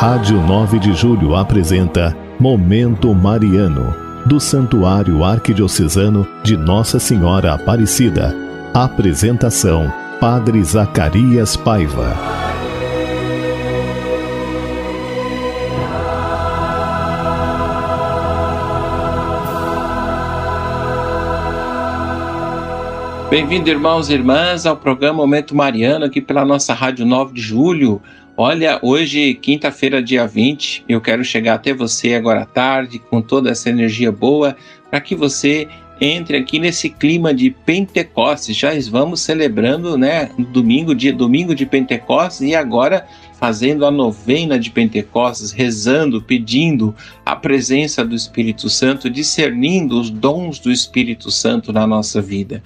Rádio 9 de Julho apresenta Momento Mariano, do Santuário Arquidiocesano de Nossa Senhora Aparecida. Apresentação: Padre Zacarias Paiva. Bem-vindo, irmãos e irmãs, ao programa Momento Mariano, aqui pela nossa Rádio 9 de Julho. Olha, hoje, quinta-feira, dia 20, eu quero chegar até você agora à tarde com toda essa energia boa para que você entre aqui nesse clima de Pentecostes. Já vamos celebrando, né, domingo, dia domingo de Pentecostes e agora fazendo a novena de Pentecostes, rezando, pedindo a presença do Espírito Santo, discernindo os dons do Espírito Santo na nossa vida.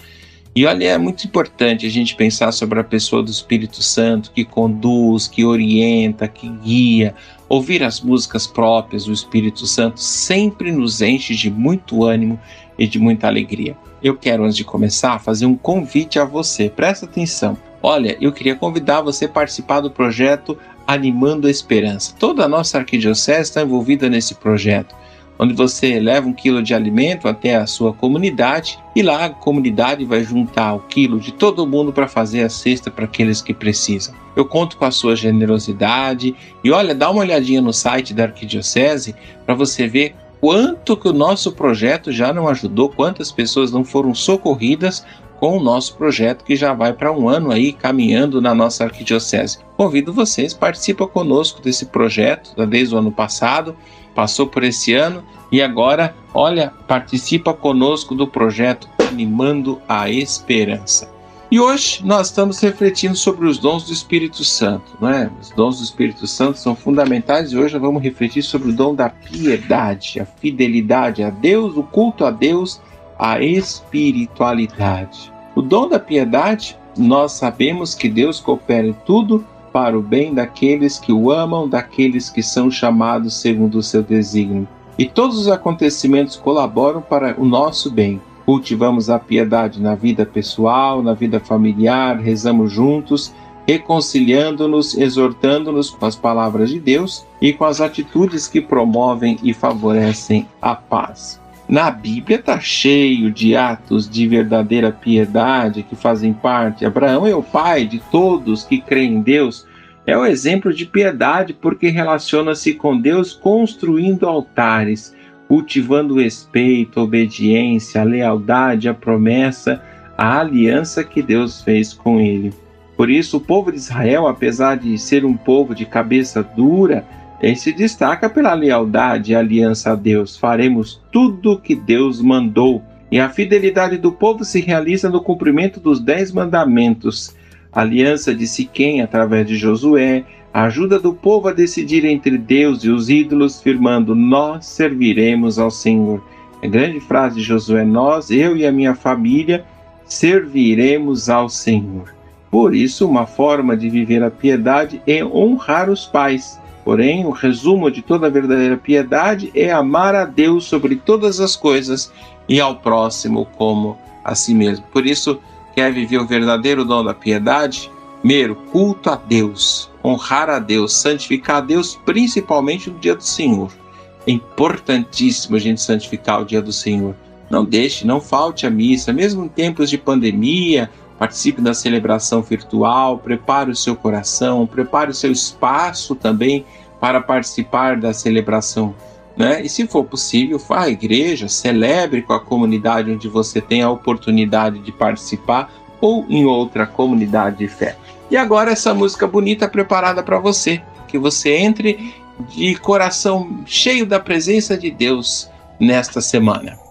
E olha, é muito importante a gente pensar sobre a pessoa do Espírito Santo que conduz, que orienta, que guia. Ouvir as músicas próprias do Espírito Santo sempre nos enche de muito ânimo e de muita alegria. Eu quero, antes de começar, fazer um convite a você. Presta atenção. Olha, eu queria convidar você a participar do projeto Animando a Esperança. Toda a nossa arquidiocese está envolvida nesse projeto onde você leva um quilo de alimento até a sua comunidade e lá a comunidade vai juntar o quilo de todo mundo para fazer a cesta para aqueles que precisam. Eu conto com a sua generosidade e olha, dá uma olhadinha no site da Arquidiocese para você ver quanto que o nosso projeto já não ajudou, quantas pessoas não foram socorridas com o nosso projeto que já vai para um ano aí caminhando na nossa arquidiocese. Convido vocês, participa conosco desse projeto desde o ano passado passou por esse ano e agora, olha, participa conosco do projeto Animando a Esperança. E hoje nós estamos refletindo sobre os dons do Espírito Santo, não é? Os dons do Espírito Santo são fundamentais e hoje nós vamos refletir sobre o dom da piedade, a fidelidade a Deus, o culto a Deus, a espiritualidade. O dom da piedade, nós sabemos que Deus coopera em tudo para o bem daqueles que o amam, daqueles que são chamados segundo o seu desígnio. E todos os acontecimentos colaboram para o nosso bem. Cultivamos a piedade na vida pessoal, na vida familiar, rezamos juntos, reconciliando-nos, exortando-nos com as palavras de Deus e com as atitudes que promovem e favorecem a paz. Na Bíblia está cheio de atos de verdadeira piedade que fazem parte. Abraão é o pai de todos que creem em Deus. É o exemplo de piedade porque relaciona-se com Deus construindo altares, cultivando o respeito, obediência, a lealdade, a promessa, a aliança que Deus fez com ele. Por isso, o povo de Israel, apesar de ser um povo de cabeça dura, ele se destaca pela lealdade e aliança a Deus. Faremos tudo o que Deus mandou. E a fidelidade do povo se realiza no cumprimento dos dez mandamentos. A aliança de Siquém através de Josué, a ajuda do povo a decidir entre Deus e os ídolos, firmando: Nós serviremos ao Senhor. A grande frase de Josué: Nós, eu e a minha família, serviremos ao Senhor. Por isso, uma forma de viver a piedade é honrar os pais. Porém, o resumo de toda a verdadeira piedade é amar a Deus sobre todas as coisas e ao próximo como a si mesmo. Por isso, quer viver o verdadeiro dom da piedade? Primeiro, culto a Deus, honrar a Deus, santificar a Deus, principalmente no dia do Senhor. É importantíssimo a gente santificar o dia do Senhor. Não deixe, não falte a missa, mesmo em tempos de pandemia, participe da celebração virtual, prepare o seu coração, prepare o seu espaço também para participar da celebração. Né? E se for possível, vá à igreja, celebre com a comunidade onde você tem a oportunidade de participar ou em outra comunidade de fé. E agora essa música bonita preparada para você, que você entre de coração cheio da presença de Deus nesta semana.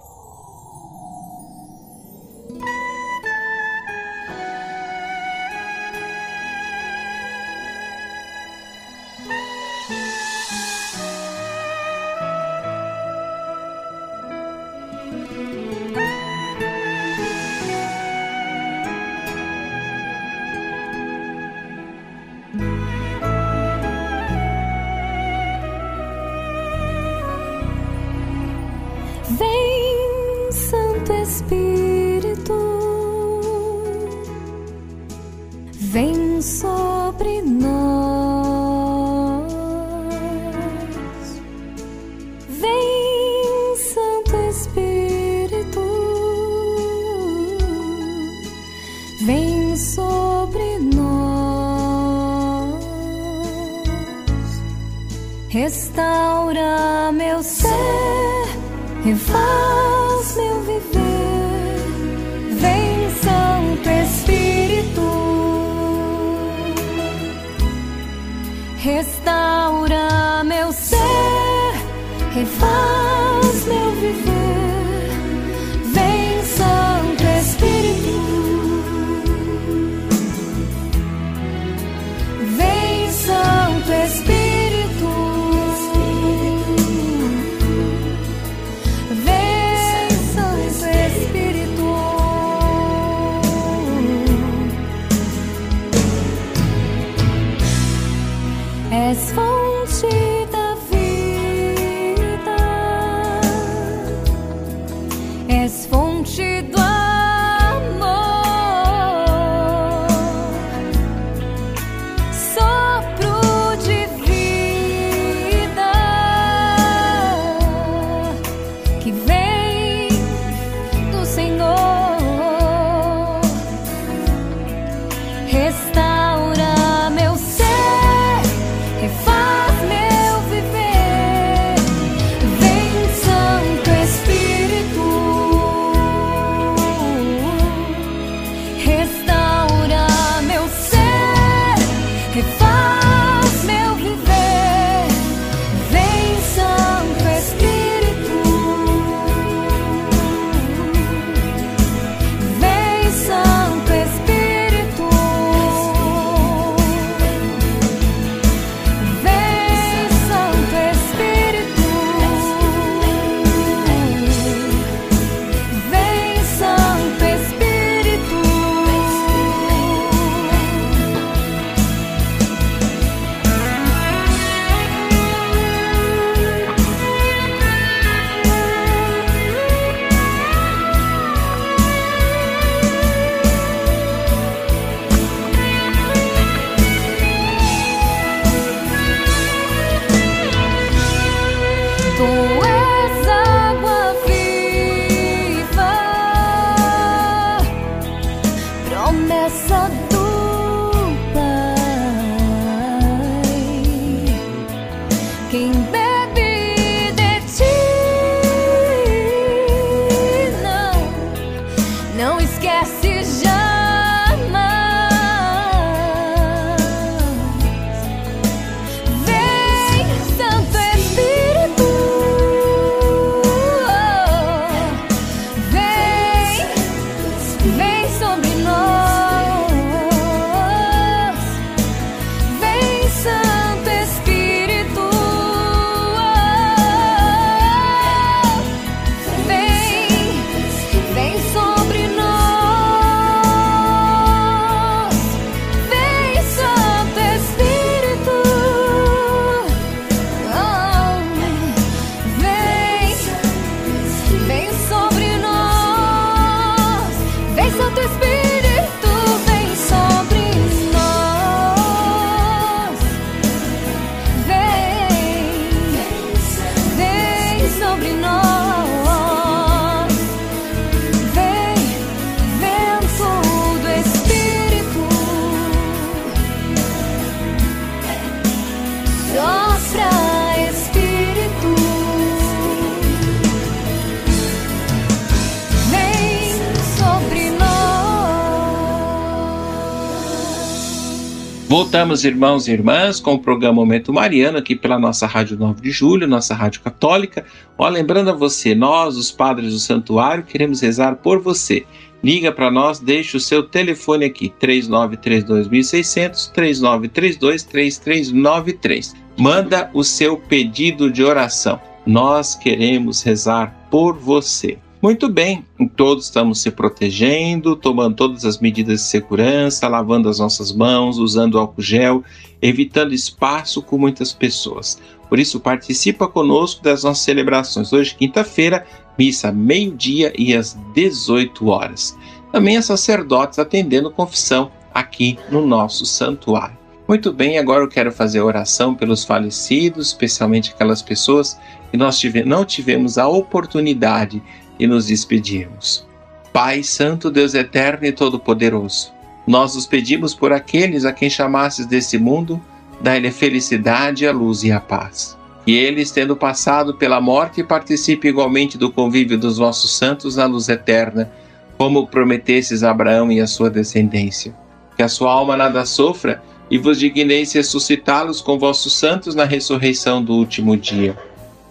Voltamos, irmãos e irmãs, com o programa Momento Mariano, aqui pela nossa Rádio 9 de Julho, nossa Rádio Católica. Ó, lembrando a você, nós, os padres do santuário, queremos rezar por você. Liga para nós, deixe o seu telefone aqui, 3932.600, 3932-3393. Manda o seu pedido de oração. Nós queremos rezar por você. Muito bem, todos estamos se protegendo, tomando todas as medidas de segurança, lavando as nossas mãos, usando álcool gel, evitando espaço com muitas pessoas. Por isso, participa conosco das nossas celebrações. Hoje, quinta-feira, missa meio-dia e às 18 horas. Também as sacerdotes atendendo confissão aqui no nosso santuário. Muito bem, agora eu quero fazer oração pelos falecidos, especialmente aquelas pessoas que nós tive, não tivemos a oportunidade e nos despedirmos. Pai Santo, Deus Eterno e Todo-Poderoso, nós os pedimos por aqueles a quem chamasses desse mundo, dá-lhe felicidade, a luz e a paz. Que eles, tendo passado pela morte, participem igualmente do convívio dos vossos santos na luz eterna, como prometesses a Abraão e a sua descendência. Que a sua alma nada sofra e vos digneis ressuscitá-los com vossos santos na ressurreição do último dia.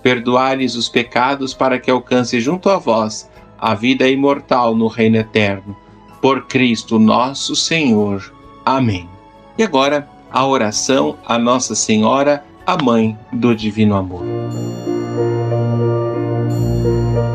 Perdoai-lhes os pecados para que alcance junto a vós a vida imortal no reino eterno. Por Cristo nosso Senhor. Amém. E agora, a oração a Nossa Senhora, a Mãe do Divino Amor.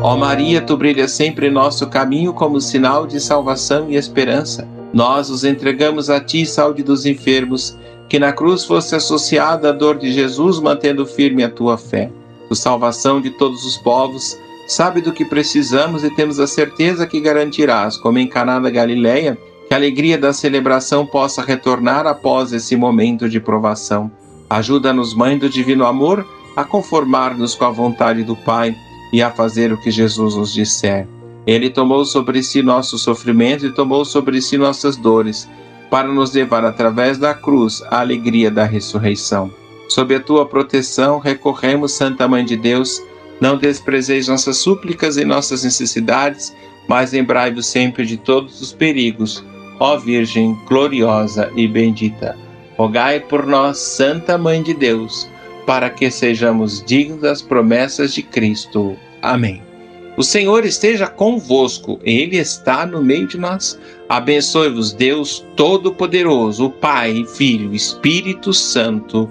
Ó Maria, tu brilhas sempre em nosso caminho como sinal de salvação e esperança. Nós os entregamos a ti, saúde dos enfermos, que na cruz fosse associada a dor de Jesus, mantendo firme a tua fé. Tu, salvação de todos os povos, sabe do que precisamos e temos a certeza que garantirás, como em Caná da Galileia, que a alegria da celebração possa retornar após esse momento de provação. Ajuda-nos, Mãe do Divino Amor, a conformar-nos com a vontade do Pai e a fazer o que Jesus nos disser. Ele tomou sobre si nosso sofrimento e tomou sobre si nossas dores, para nos levar através da cruz à alegria da ressurreição. Sob a tua proteção, recorremos, Santa Mãe de Deus, não desprezeis nossas súplicas e nossas necessidades, mas lembrai-vos sempre de todos os perigos. Ó Virgem gloriosa e bendita, rogai por nós, Santa Mãe de Deus, para que sejamos dignos das promessas de Cristo. Amém. O Senhor esteja convosco, Ele está no meio de nós. Abençoe-vos, Deus Todo-Poderoso, Pai, Filho, Espírito Santo.